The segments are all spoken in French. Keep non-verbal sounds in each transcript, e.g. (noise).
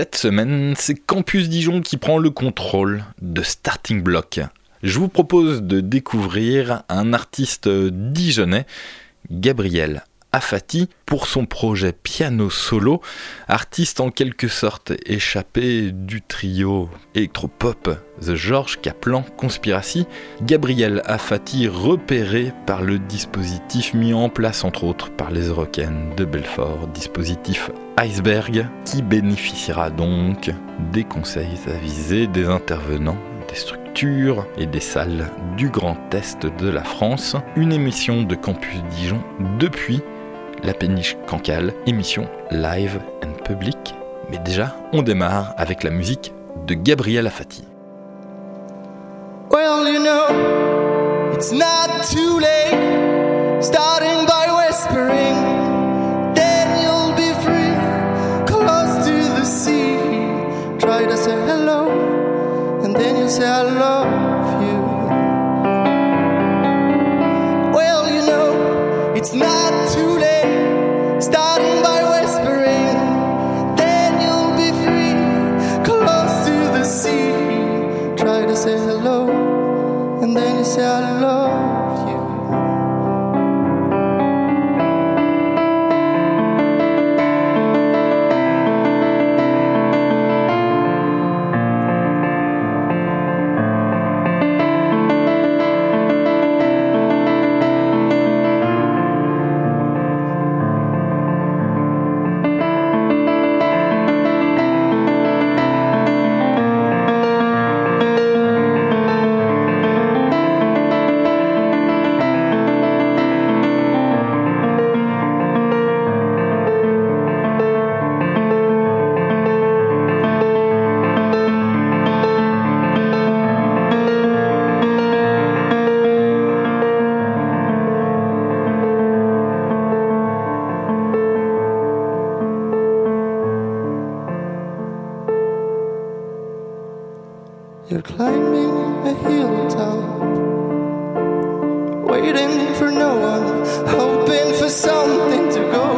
cette semaine, c'est Campus Dijon qui prend le contrôle de Starting Block. Je vous propose de découvrir un artiste dijonnais, Gabriel Afati pour son projet piano solo, artiste en quelque sorte échappé du trio électropop The George Kaplan Conspiracy, Gabriel Afati repéré par le dispositif mis en place entre autres par les Eurocaines de Belfort, dispositif Iceberg, qui bénéficiera donc des conseils avisés des intervenants des structures et des salles du Grand Est de la France, une émission de Campus Dijon depuis la péniche Cancale, émission live and public. Mais déjà, on démarre avec la musique de Gabriel Afati. Well, you know, it's not too late. Starting by whispering, then you'll be free. Close to the sea. Try to say hello, and then you say I love you. Well, you know, it's not to say hello, and then you say I You're climbing a hilltop, waiting for no one, hoping for something to go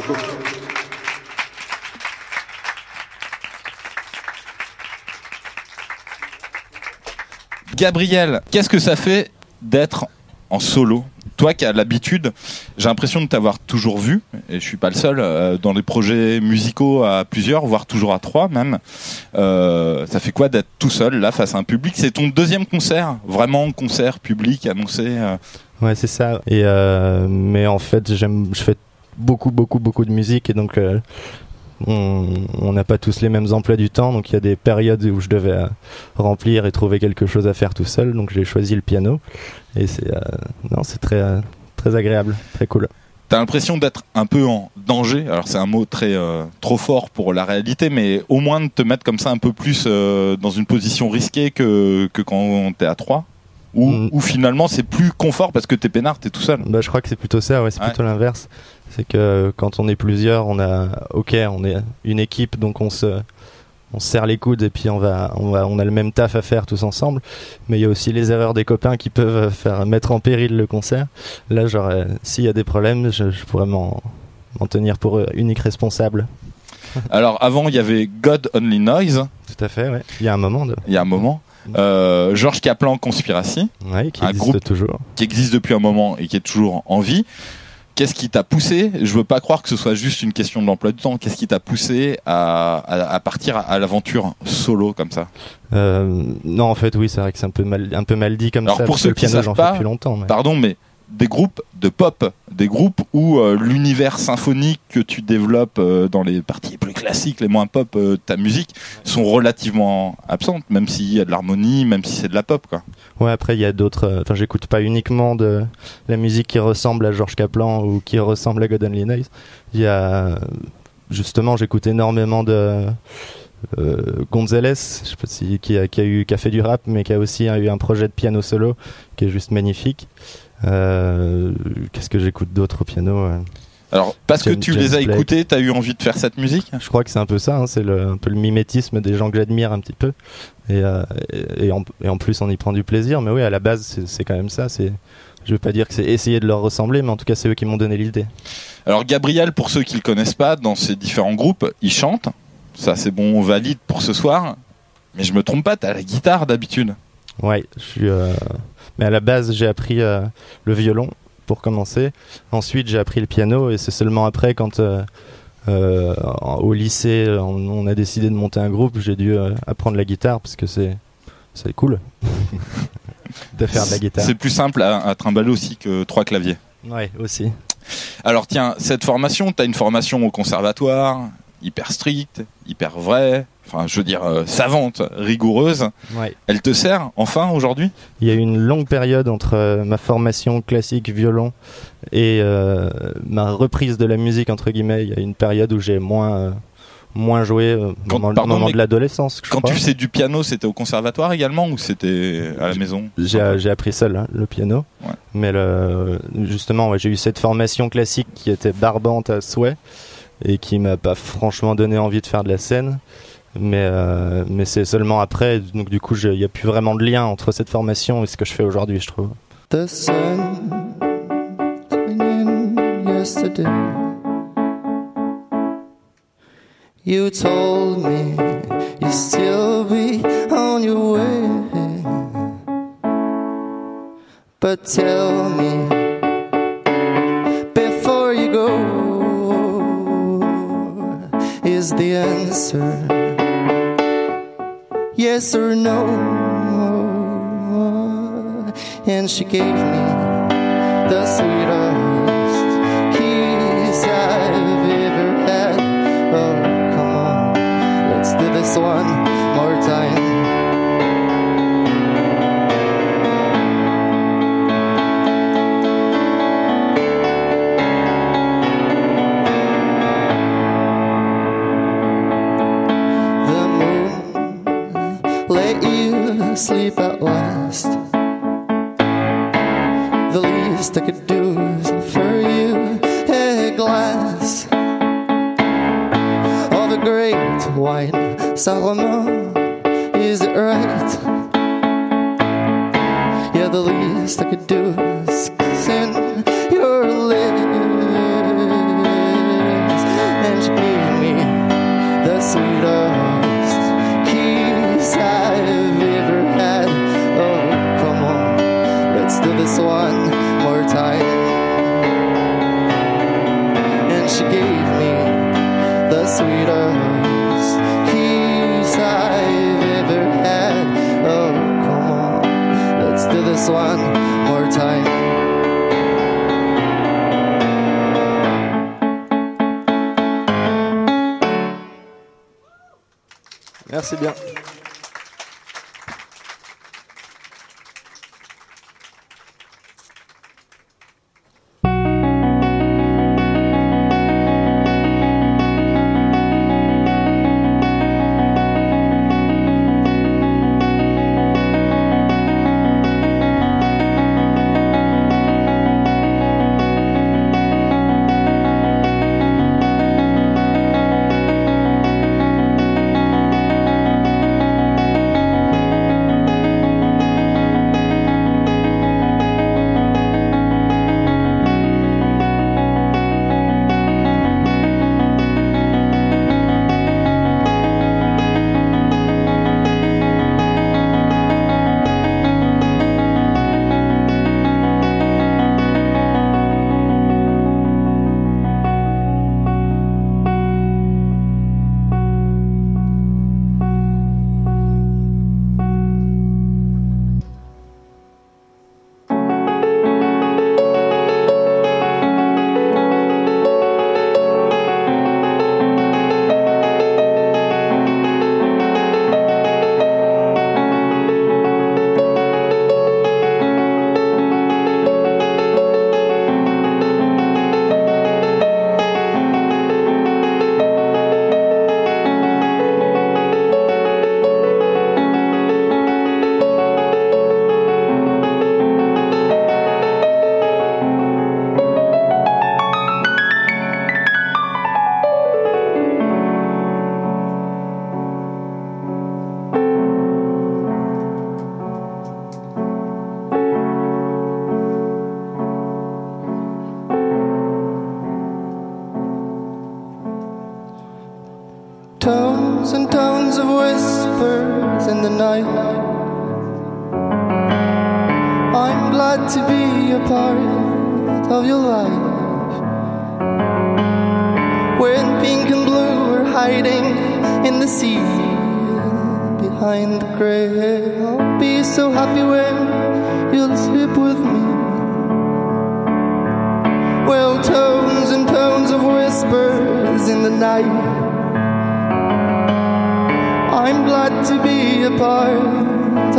beaucoup. Gabriel, qu'est-ce que ça fait d'être en solo? Toi qui as l'habitude, j'ai l'impression de t'avoir toujours vu, et je suis pas le seul, euh, dans les projets musicaux à plusieurs, voire toujours à trois même. Euh, ça fait quoi d'être tout seul là face à un public? C'est ton deuxième concert, vraiment concert public annoncé euh? Ouais, c'est ça. Et euh, mais en fait, j'aime, je fais beaucoup, beaucoup, beaucoup de musique et donc euh, on n'a pas tous les mêmes emplois du temps. Donc il y a des périodes où je devais euh, remplir et trouver quelque chose à faire tout seul. Donc j'ai choisi le piano et c'est euh, non, c'est très très agréable, très cool. T'as l'impression d'être un peu en danger? Alors c'est un mot très euh, trop fort pour la réalité, mais au moins de te mettre comme ça un peu plus euh, dans une position risquée que, que quand t'es à trois? Ou Mm. ou finalement c'est plus confort parce que t'es peinard, t'es tout seul? Bah, je crois que c'est plutôt ça, ouais, c'est Ouais. plutôt l'inverse. C'est que quand on est plusieurs, on a, ok, on est une équipe, donc on se, on se serre les coudes et puis on va, on va, on a le même taf à faire tous ensemble. Mais il y a aussi les erreurs des copains qui peuvent faire mettre en péril le concert. Là, genre, euh, s'il y a des problèmes, je, je pourrais m'en, m'en tenir pour euh, unique responsable. (laughs) Alors avant il y avait God Only Noise, Tout à fait, ouais. Il y a un moment de, il y a un moment. Euh, Georges Kaplan Conspiracy, ouais, qui Un existe groupe. toujours. qui existe depuis un moment et qui est toujours en vie. Qu'est-ce qui t'a poussé? Je veux pas croire que ce soit juste une question de l'emploi du temps. Qu'est-ce qui t'a poussé à, à, à partir à, à l'aventure solo comme ça? Euh, non, en fait, oui, c'est vrai que c'est un peu mal, un peu mal dit comme Alors, ça. pour ceux le qui piano, savent pas, depuis longtemps. mais- Pardon, mais des groupes de pop, des groupes où euh, l'univers symphonique que tu développes euh, dans les parties plus classiques, les moins pop euh, ta musique, sont relativement absentes, même s'il y a de l'harmonie, même si c'est de la pop. Quoi. Ouais, après, il y a d'autres. Enfin, j'écoute pas uniquement de la musique qui ressemble à George Kaplan ou qui ressemble à God Only Knows. Il y a. Justement, j'écoute énormément de. Euh, Gonzalez, je sais pas si, qui, a, eu, qui fait du rap, mais qui a aussi eu un projet de piano solo qui est juste magnifique. Euh, Qu'est-ce que j'écoute d'autre au piano euh Alors, parce que tu James les as Blake. écoutés, t'as eu envie de faire cette musique Je crois que c'est un peu ça, hein, c'est un peu le mimétisme des gens que j'admire un petit peu. Et, euh, et, et en, et en plus, on y prend du plaisir. Mais oui, à la base, c'est quand même ça. C'est, je veux pas dire que c'est essayer de leur ressembler, mais en tout cas, c'est eux qui m'ont donné l'idée. Alors Gabriel, pour ceux qui le connaissent pas, dans ces différents groupes, il chante. Ça c'est bon, on valide pour ce soir. Mais je me trompe pas, t'as la guitare d'habitude. Ouais, je suis. euh, Mais à la base, j'ai appris euh, le violon pour commencer. Ensuite, j'ai appris le piano, et c'est seulement après, quand euh, euh, au lycée, on, on a décidé de monter un groupe, j'ai dû euh, apprendre la guitare parce que c'est c'est cool (laughs) de faire de la guitare. C'est plus simple à, à trimballer aussi que trois claviers. Ouais, aussi. Alors tiens, cette formation, t'as une formation au conservatoire, hyper stricte, hyper vraie, enfin je veux dire euh, savante, rigoureuse. Ouais. Elle te sert enfin aujourd'hui? Il y a eu une longue période entre euh, ma formation classique violon et euh, ma reprise de la musique entre guillemets. Il y a une période où j'ai moins moins joué Quand- moment, pardon, moment de l'adolescence. Quand crois. tu faisais du piano, c'était au conservatoire également ou c'était à la maison? J'ai j'ai appris seul hein, le piano, Ouais. mais le, justement ouais, j'ai eu cette formation classique qui était barbante à souhait et qui m'a pas franchement donné envie de faire de la scène. Mais, euh, mais c'est seulement après, donc du coup il n'y a plus vraiment de lien entre cette formation et ce que je fais aujourd'hui, je trouve. The sun. You told me you'd still be on your way. But tell me is the answer yes or no? And she gave me the sweetest you sleep at last. The least I could do is offer you a glass of the great wine. Salomon, is it right? Yeah, the least I could do Merci bien.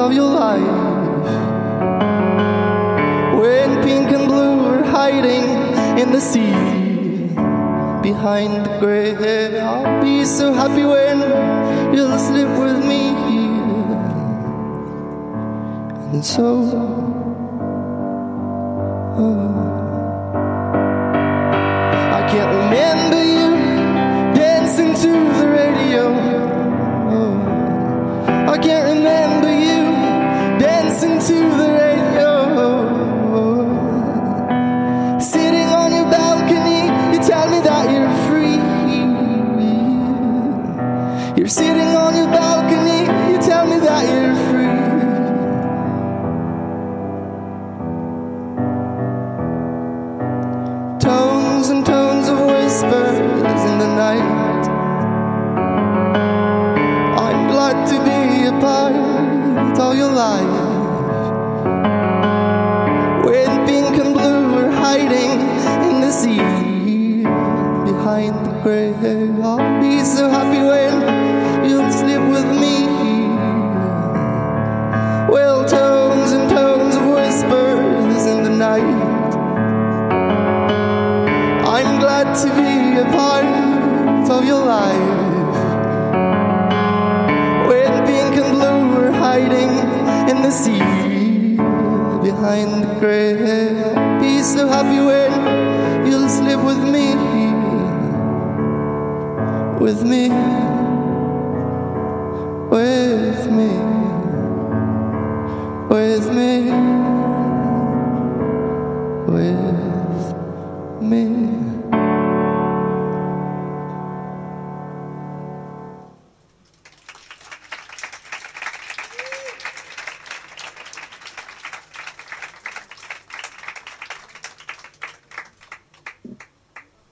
of your life. When pink and blue are hiding in the sea behind the grey, I'll be so happy when you'll sleep with me. here. And so, oh, I can't remember you dancing to the radio. Oh, I can't remember. Life. with me, with me.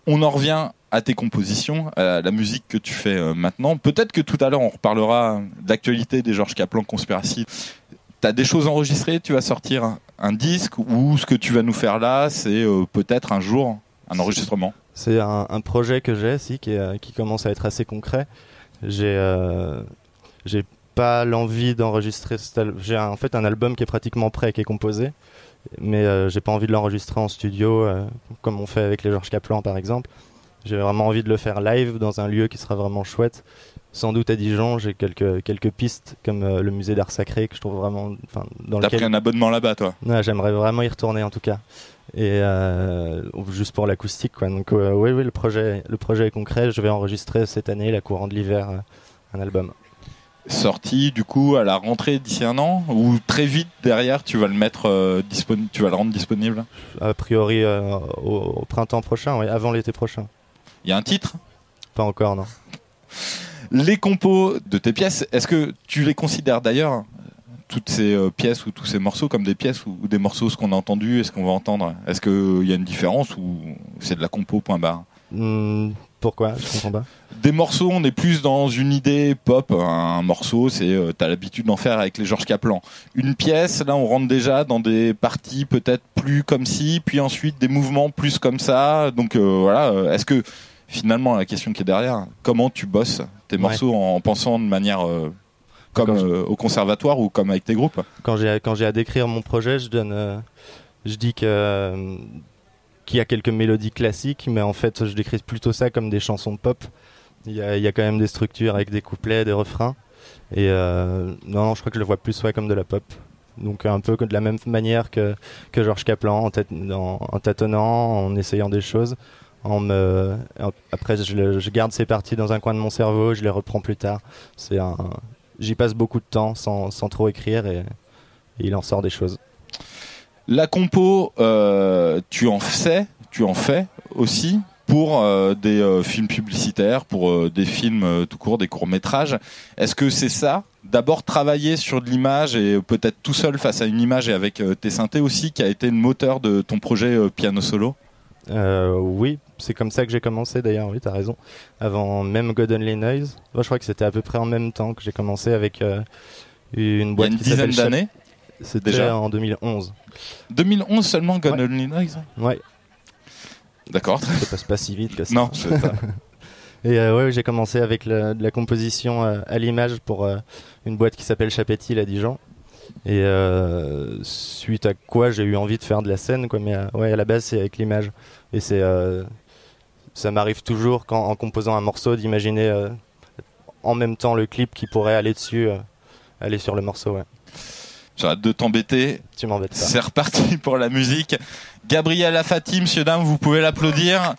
On en revient à tes compositions, à la musique que tu fais euh, maintenant. Peut-être que tout à l'heure, on reparlera d'actualité des Georges Kaplan Conspiracy T'as des choses enregistrées, tu vas sortir un, disque ou ce que tu vas nous faire là, c'est euh, peut-être un jour un enregistrement. C'est un, projet que j'ai, si, euh, qui commence à être assez concret. J'ai euh, pas l'envie d'enregistrer. J'ai en fait un album qui est pratiquement prêt, qui est composé, mais euh, j'ai pas envie de l'enregistrer en studio, comme on fait avec les Georges Kaplan par exemple. J'ai vraiment envie de le faire live dans un lieu qui sera vraiment chouette. Sans doute à Dijon, j'ai quelques, quelques pistes comme euh, le musée d'art sacré que je trouve vraiment. Dans T'as lequel pris un abonnement là-bas, toi? Ouais, j'aimerais vraiment y retourner en tout cas. Et euh, juste pour l'acoustique, quoi. Donc, oui, oui, le projet, le projet est concret. Je vais enregistrer cette année, la courant de l'hiver, euh, un album. Sorti du coup à la rentrée d'ici un an? Ou très vite derrière tu vas le mettre euh, disponible, tu vas le rendre disponible? A priori, euh, au, au printemps prochain, oui, avant l'été prochain. Il y a un titre. Pas encore, non. Les compos de tes pièces, est-ce que tu les considères d'ailleurs toutes ces euh, pièces ou tous ces morceaux comme des pièces ou, ou des morceaux ce qu'on a entendu et ce qu'on va entendre? Est-ce qu'il y a une différence ou c'est de la compo point barre? Hmm, pourquoi? Je comprends pas. Des morceaux, on est plus dans une idée pop. Un morceau, c'est euh, t'as l'habitude d'en faire avec les Georges Kaplan. Une pièce, là, on rentre déjà dans des parties peut-être plus comme ci, puis ensuite des mouvements plus comme ça. Donc euh, voilà. euh, Est-ce que finalement la question qui est derrière, comment tu bosses tes morceaux en, pensant de manière euh, comme je- euh, au conservatoire ou comme avec tes groupes Quand j'ai quand j'ai à décrire mon projet, je donne, euh, je dis que qu'il y a quelques mélodies classiques, mais en fait, je décris plutôt ça comme des chansons de pop. Il y a, il y a quand même des structures avec des couplets, des refrains. Et euh, non, non, je crois que je le vois plus ouais, comme de la pop. Donc un peu de la même manière que, que Georges Kaplan, en, tât- en- en tâtonnant, en essayant des choses. En me, en- après, je, le- je garde ces parties dans un coin de mon cerveau, je les reprends plus tard. C'est un, j'y passe beaucoup de temps sans, sans trop écrire et, et il en sort des choses. La compo, euh, tu en sais, tu en fais aussi pour euh, des euh, films publicitaires, pour des films tout court, des courts métrages. Est-ce que c'est ça? D'abord travailler sur de l'image et peut-être tout seul face à une image et avec tes synthés aussi, qui a été le moteur de ton projet piano solo? Oui, c'est comme ça que j'ai commencé d'ailleurs, oui, t'as raison. Avant même God Only Noise, Moi, je crois que c'était à peu près en même temps que j'ai commencé avec euh, une Il y a boîte une qui dizaine d'années. C'était déjà. en 2011. 2011 seulement, God Ouais. Only Noise. Ouais, D'accord. ça passe pas si vite que ça. Non, c'est ça. (laughs) Et euh, ouais, j'ai commencé avec la- de la composition euh, à l'image pour euh, une boîte qui s'appelle Chapetil à Dijon. Et suite à quoi j'ai eu envie de faire de la scène, quoi. Mais ouais, à la base c'est avec l'image. Et c'est, ça m'arrive toujours quand en composant un morceau d'imaginer euh, en même temps le clip qui pourrait aller dessus, euh, aller sur le morceau. Ouais. J'arrête de t'embêter. Tu m'embêtes pas. C'est reparti pour la musique. Gabriel Afati, monsieur, dame, vous pouvez l'applaudir.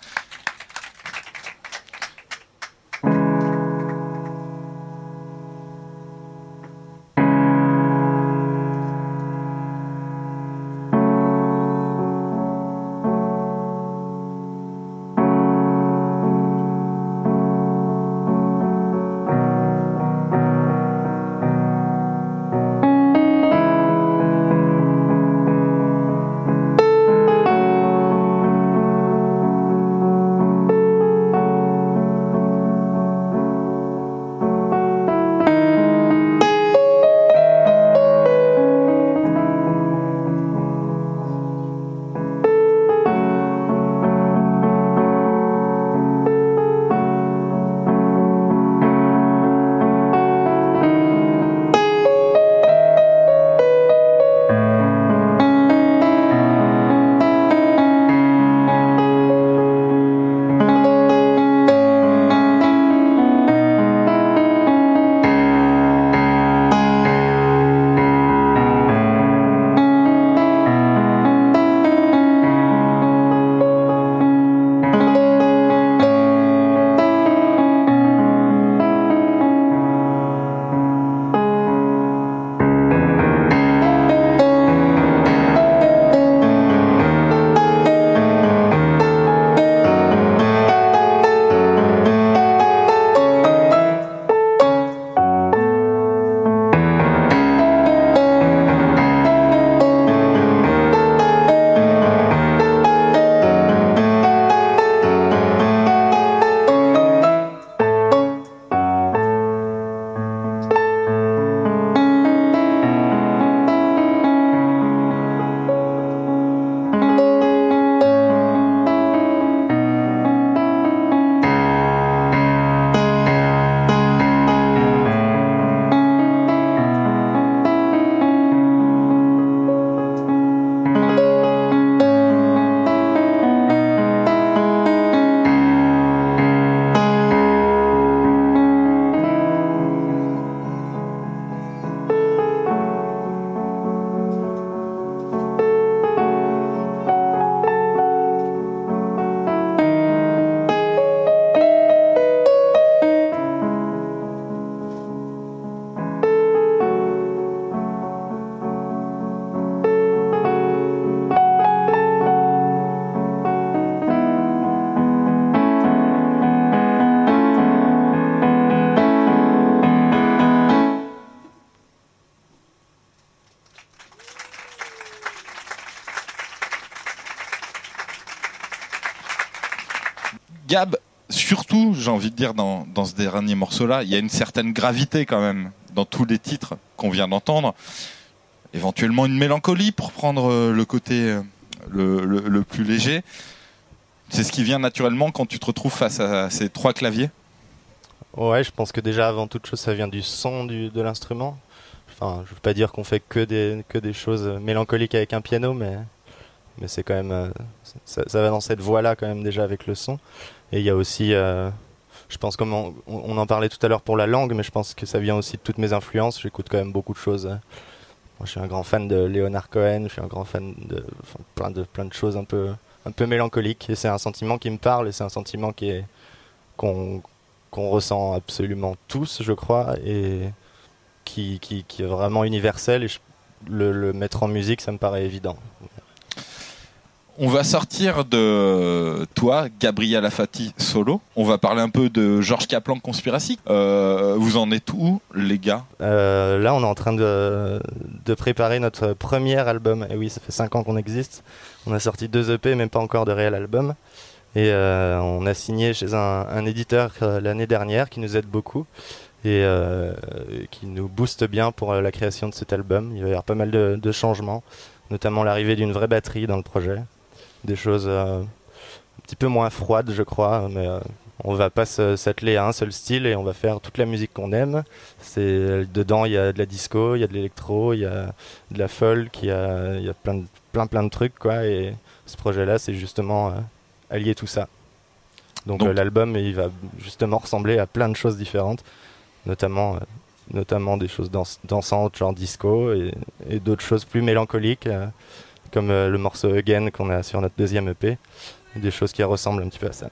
Dire, dans, dans ce dernier morceau-là, il y a une certaine gravité quand même dans tous les titres qu'on vient d'entendre. Éventuellement une mélancolie pour prendre euh, le côté euh, le, le- plus léger. C'est ce qui vient naturellement quand tu te retrouves face à ces trois claviers. Ouais, je pense que déjà avant toute chose, ça vient du son du, de l'instrument. Enfin, je veux pas dire qu'on fait que des, que des choses mélancoliques avec un piano, mais, mais c'est quand même. euh, ça, va dans cette voie-là quand même déjà avec le son. Et il y a aussi. Je pense comme on, en parlait tout à l'heure pour la langue, mais je pense que ça vient aussi de toutes mes influences. J'écoute quand même beaucoup de choses. euh. Moi, je suis un grand fan de Leonard Cohen, je suis un grand fan de plein de plein de choses un peu un peu mélancoliques. Et c'est un sentiment qui me parle et c'est un sentiment qui est qu'on qu'on ressent absolument tous, je crois, et qui, qui, qui est vraiment universel. Et le mettre en musique, ça me paraît évident. On va sortir de toi, Gabriel Afati, solo. On va parler un peu de Georges Kaplan Conspiracy. Euh, vous en êtes où, les gars? Euh, là, on est en train de, préparer notre premier album. Et oui, ça fait 5 ans qu'on existe. On a sorti deux EP, même pas encore de réel album. Et euh, on a signé chez un, éditeur l'année dernière qui nous aide beaucoup et qui nous booste bien pour la création de cet album. Il va y avoir pas mal de changements, notamment l'arrivée d'une vraie batterie dans le projet. Des choses euh, un petit peu moins froides, je crois, mais euh, on va pas s'atteler à un seul style et on va faire toute la musique qu'on aime. C'est dedans, il y a de la disco, il y a de l'électro, il y a de la folk, il y a, il y a plein, de, plein plein de trucs quoi. Et ce projet-là, c'est justement euh, allier tout ça. Donc, Donc- euh, l'album, il va justement ressembler à plein de choses différentes, notamment, euh, notamment des choses dans- dansantes, genre disco, et, et d'autres choses plus mélancoliques, comme euh, le morceau Again qu'on a sur notre deuxième EP, des choses qui ressemblent un petit peu à ça.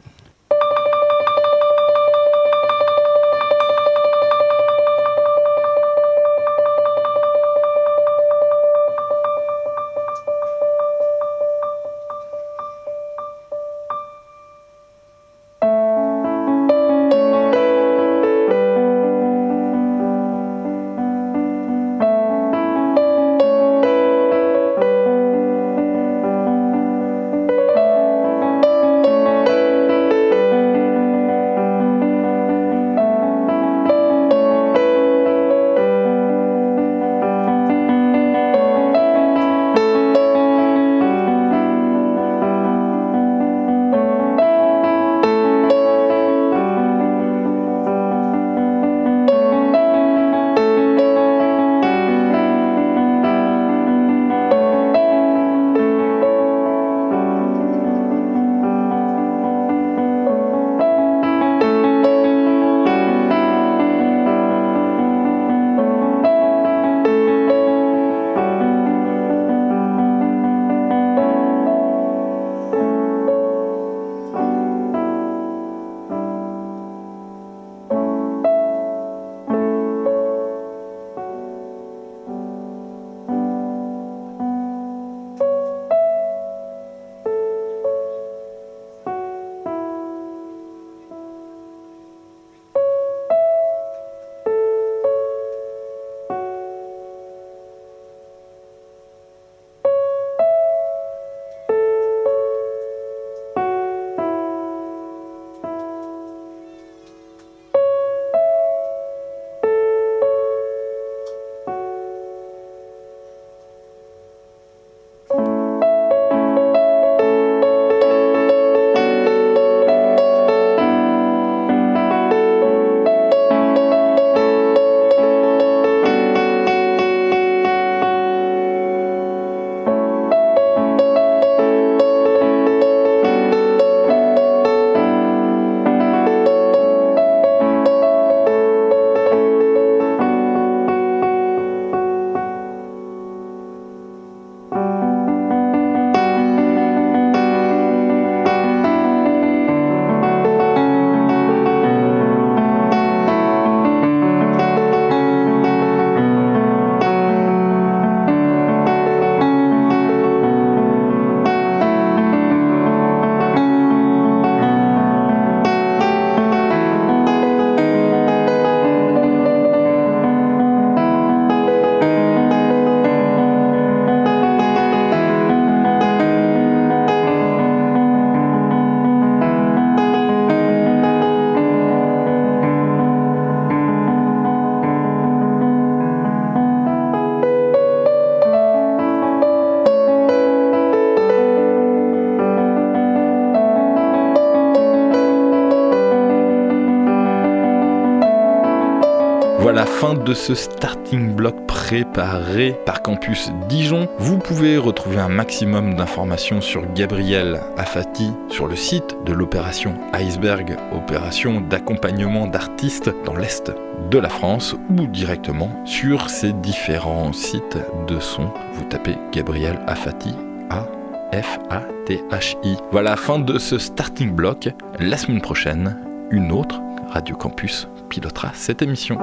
De ce starting block préparé par Campus Dijon. Vous pouvez retrouver un maximum d'informations sur Gabriel Afati sur le site de l'opération Iceberg, opération d'accompagnement d'artistes dans l'Est de la France ou directement sur ces différents sites de son. Vous tapez Gabriel Afati A F-A-T-H-I. Voilà, fin de ce starting block. La semaine prochaine, une autre Radio Campus pilotera cette émission.